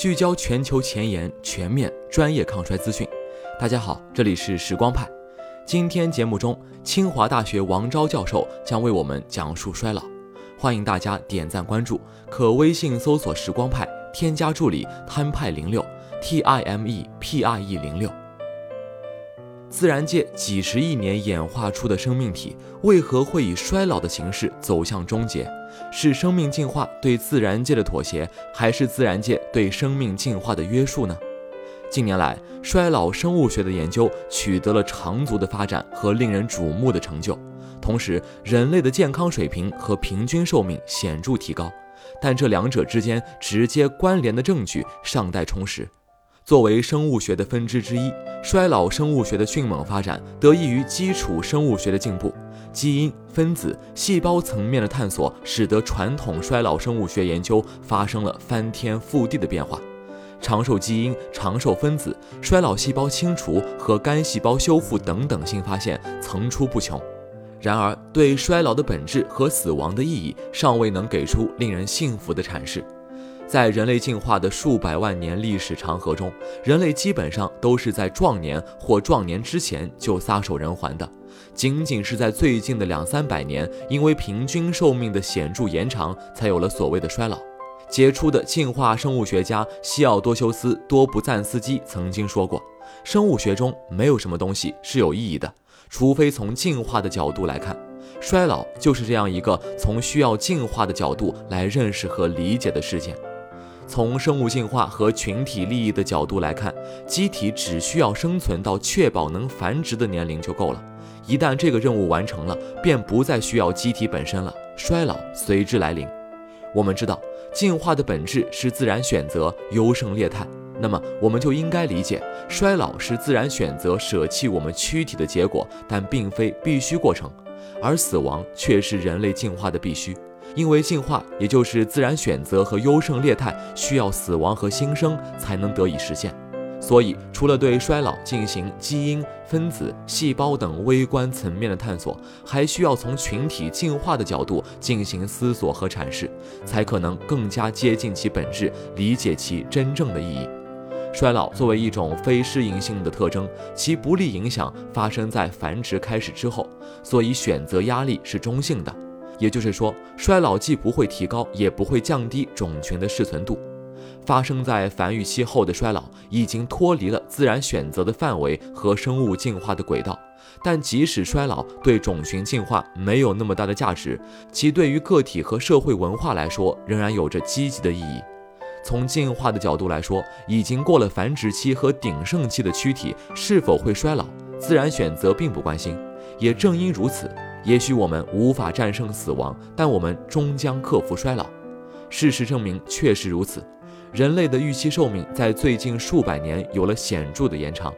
聚焦全球前沿、全面、专业抗衰资讯。大家好，这里是时光派。今天节目中，清华大学王钊教授将为我们讲述衰老。欢迎大家点赞关注，可微信搜索“时光派”，添加助理摊派零六 ”，T I M E P I E 零六。自然界几十亿年演化出的生命体，为何会以衰老的形式走向终结？是生命进化对自然界的妥协，还是自然界对生命进化的约束呢？近年来，衰老生物学的研究取得了长足的发展和令人瞩目的成就，同时人类的健康水平和平均寿命显著提高，但这两者之间直接关联的证据尚待充实。作为生物学的分支之一，衰老生物学的迅猛发展得益于基础生物学的进步。基因、分子、细胞层面的探索，使得传统衰老生物学研究发生了翻天覆地的变化。长寿基因、长寿分子、衰老细胞清除和干细胞修复等等新发现层出不穷。然而，对衰老的本质和死亡的意义，尚未能给出令人信服的阐释。在人类进化的数百万年历史长河中，人类基本上都是在壮年或壮年之前就撒手人寰的。仅仅是在最近的两三百年，因为平均寿命的显著延长，才有了所谓的衰老。杰出的进化生物学家西奥多修斯·多布赞斯基曾经说过：“生物学中没有什么东西是有意义的，除非从进化的角度来看。衰老就是这样一个从需要进化的角度来认识和理解的事件。”从生物进化和群体利益的角度来看，机体只需要生存到确保能繁殖的年龄就够了。一旦这个任务完成了，便不再需要机体本身了，衰老随之来临。我们知道，进化的本质是自然选择优胜劣汰，那么我们就应该理解，衰老是自然选择舍弃我们躯体的结果，但并非必须过程，而死亡却是人类进化的必须。因为进化，也就是自然选择和优胜劣汰，需要死亡和新生才能得以实现。所以，除了对衰老进行基因、分子、细胞等微观层面的探索，还需要从群体进化的角度进行思索和阐释，才可能更加接近其本质，理解其真正的意义。衰老作为一种非适应性的特征，其不利影响发生在繁殖开始之后，所以选择压力是中性的。也就是说，衰老既不会提高，也不会降低种群的适存度。发生在繁育期后的衰老已经脱离了自然选择的范围和生物进化的轨道。但即使衰老对种群进化没有那么大的价值，其对于个体和社会文化来说仍然有着积极的意义。从进化的角度来说，已经过了繁殖期和鼎盛期的躯体是否会衰老，自然选择并不关心。也正因如此。也许我们无法战胜死亡，但我们终将克服衰老。事实证明确实如此。人类的预期寿命在最近数百年有了显著的延长。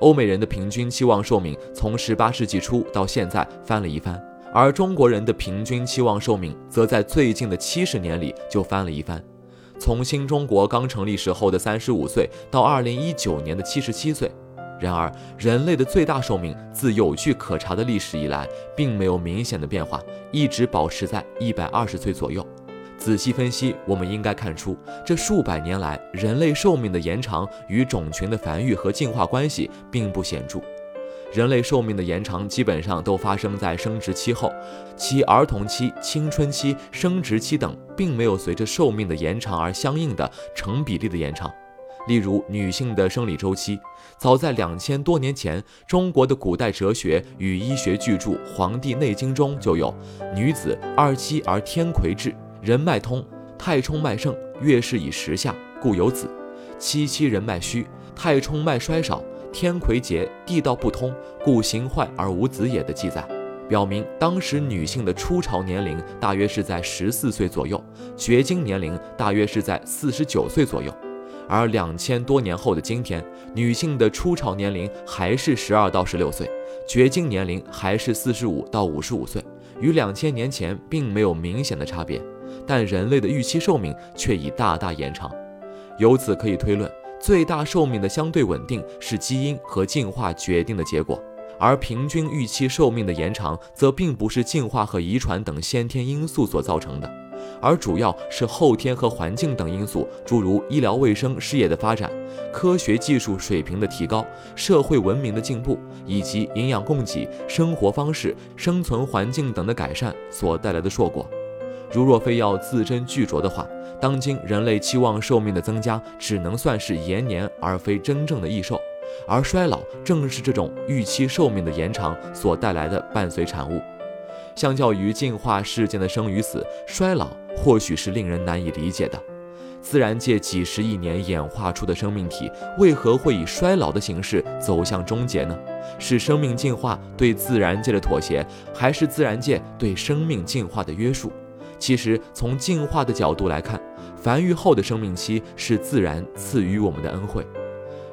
欧美人的平均期望寿命从18世纪初到现在翻了一番，而中国人的平均期望寿命则在最近的70年里就翻了一番，从新中国刚成立时候的35岁到2019年的77岁。然而，人类的最大寿命自有据可查的历史以来，并没有明显的变化，一直保持在一百二十岁左右。仔细分析，我们应该看出，这数百年来人类寿命的延长与种群的繁育和进化关系并不显著。人类寿命的延长基本上都发生在生殖期后，其儿童期、青春期、生殖期等，并没有随着寿命的延长而相应的成比例的延长。例如，女性的生理周期，早在两千多年前，中国的古代哲学与医学巨著《黄帝内经》中就有：“女子二七而天癸至，人脉通，太冲脉盛，月事以时下，故有子；七七人脉虚，太冲脉衰少，天癸竭，地道不通，故形坏而无子也”的记载，表明当时女性的初潮年龄大约是在十四岁左右，绝经年龄大约是在四十九岁左右。而两千多年后的今天，女性的初潮年龄还是十二到十六岁，绝经年龄还是四十五到五十五岁，与两千年前并没有明显的差别，但人类的预期寿命却已大大延长。由此可以推论，最大寿命的相对稳定是基因和进化决定的结果，而平均预期寿命的延长则并不是进化和遗传等先天因素所造成的。而主要是后天和环境等因素，诸如医疗卫生事业的发展、科学技术水平的提高、社会文明的进步，以及营养供给、生活方式、生存环境等的改善所带来的硕果。如若非要字斟句酌的话，当今人类期望寿命的增加，只能算是延年，而非真正的益寿。而衰老正是这种预期寿命的延长所带来的伴随产物。相较于进化事件的生与死，衰老或许是令人难以理解的。自然界几十亿年演化出的生命体，为何会以衰老的形式走向终结呢？是生命进化对自然界的妥协，还是自然界对生命进化的约束？其实，从进化的角度来看，繁育后的生命期是自然赐予我们的恩惠。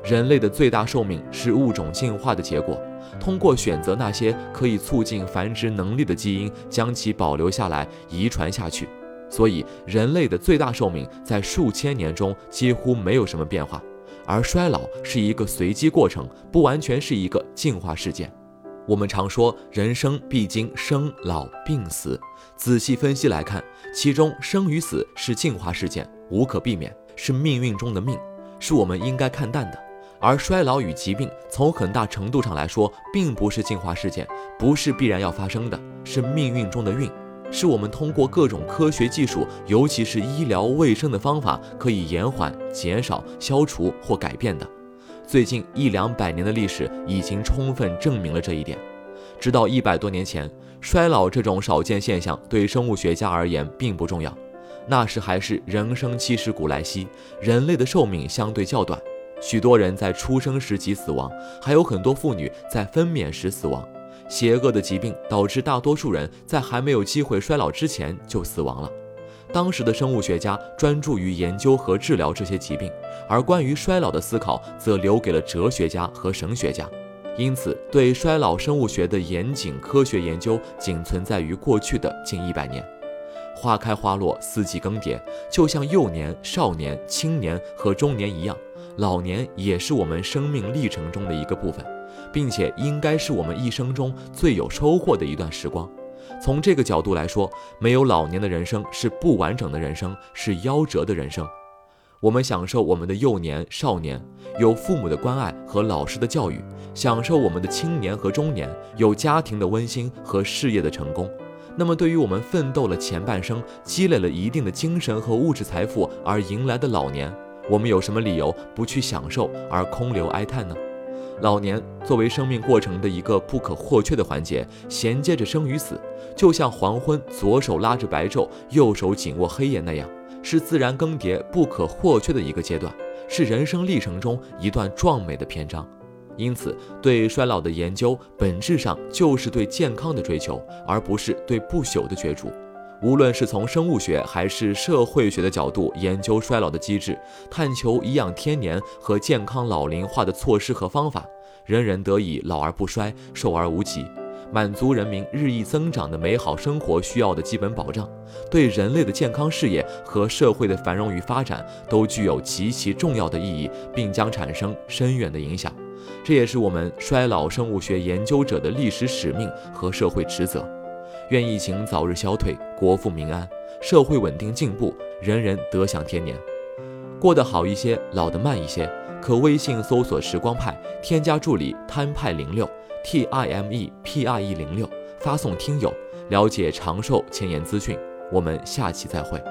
人类的最大寿命是物种进化的结果，通过选择那些可以促进繁殖能力的基因，将其保留下来，遗传下去。所以，人类的最大寿命在数千年中几乎没有什么变化，而衰老是一个随机过程，不完全是一个进化事件。我们常说人生必经生老病死，仔细分析来看，其中生与死是进化事件，无可避免，是命运中的命，是我们应该看淡的。而衰老与疾病，从很大程度上来说，并不是进化事件，不是必然要发生的，是命运中的运，是我们通过各种科学技术，尤其是医疗卫生的方法，可以延缓、减少、消除或改变的。最近一两百年的历史已经充分证明了这一点。直到一百多年前，衰老这种少见现象对生物学家而言并不重要，那时还是人生七十古来稀，人类的寿命相对较短。许多人在出生时即死亡，还有很多妇女在分娩时死亡。邪恶的疾病导致大多数人在还没有机会衰老之前就死亡了。当时的生物学家专注于研究和治疗这些疾病，而关于衰老的思考则留给了哲学家和神学家。因此，对衰老生物学的严谨科学研究仅存在于过去的近一百年。花开花落，四季更迭，就像幼年、少年、青年和中年一样。老年也是我们生命历程中的一个部分，并且应该是我们一生中最有收获的一段时光。从这个角度来说，没有老年的人生是不完整的人生，是夭折的人生。我们享受我们的幼年、少年，有父母的关爱和老师的教育；享受我们的青年和中年，有家庭的温馨和事业的成功。那么，对于我们奋斗了前半生，积累了一定的精神和物质财富而迎来的老年，我们有什么理由不去享受而空留哀叹呢？老年作为生命过程的一个不可或缺的环节，衔接着生与死，就像黄昏左手拉着白昼，右手紧握黑夜那样，是自然更迭不可或缺的一个阶段，是人生历程中一段壮美的篇章。因此，对衰老的研究本质上就是对健康的追求，而不是对不朽的角逐。无论是从生物学还是社会学的角度研究衰老的机制，探求颐养天年和健康老龄化的措施和方法，人人得以老而不衰，寿而无疾，满足人民日益增长的美好生活需要的基本保障，对人类的健康事业和社会的繁荣与发展都具有极其重要的意义，并将产生深远的影响。这也是我们衰老生物学研究者的历史使命和社会职责。愿疫情早日消退，国富民安，社会稳定进步，人人得享天年。过得好一些，老得慢一些，可微信搜索“时光派”，添加助理“摊派零六 ”，T I M E P I E 零六，发送“听友”，了解长寿前沿资讯。我们下期再会。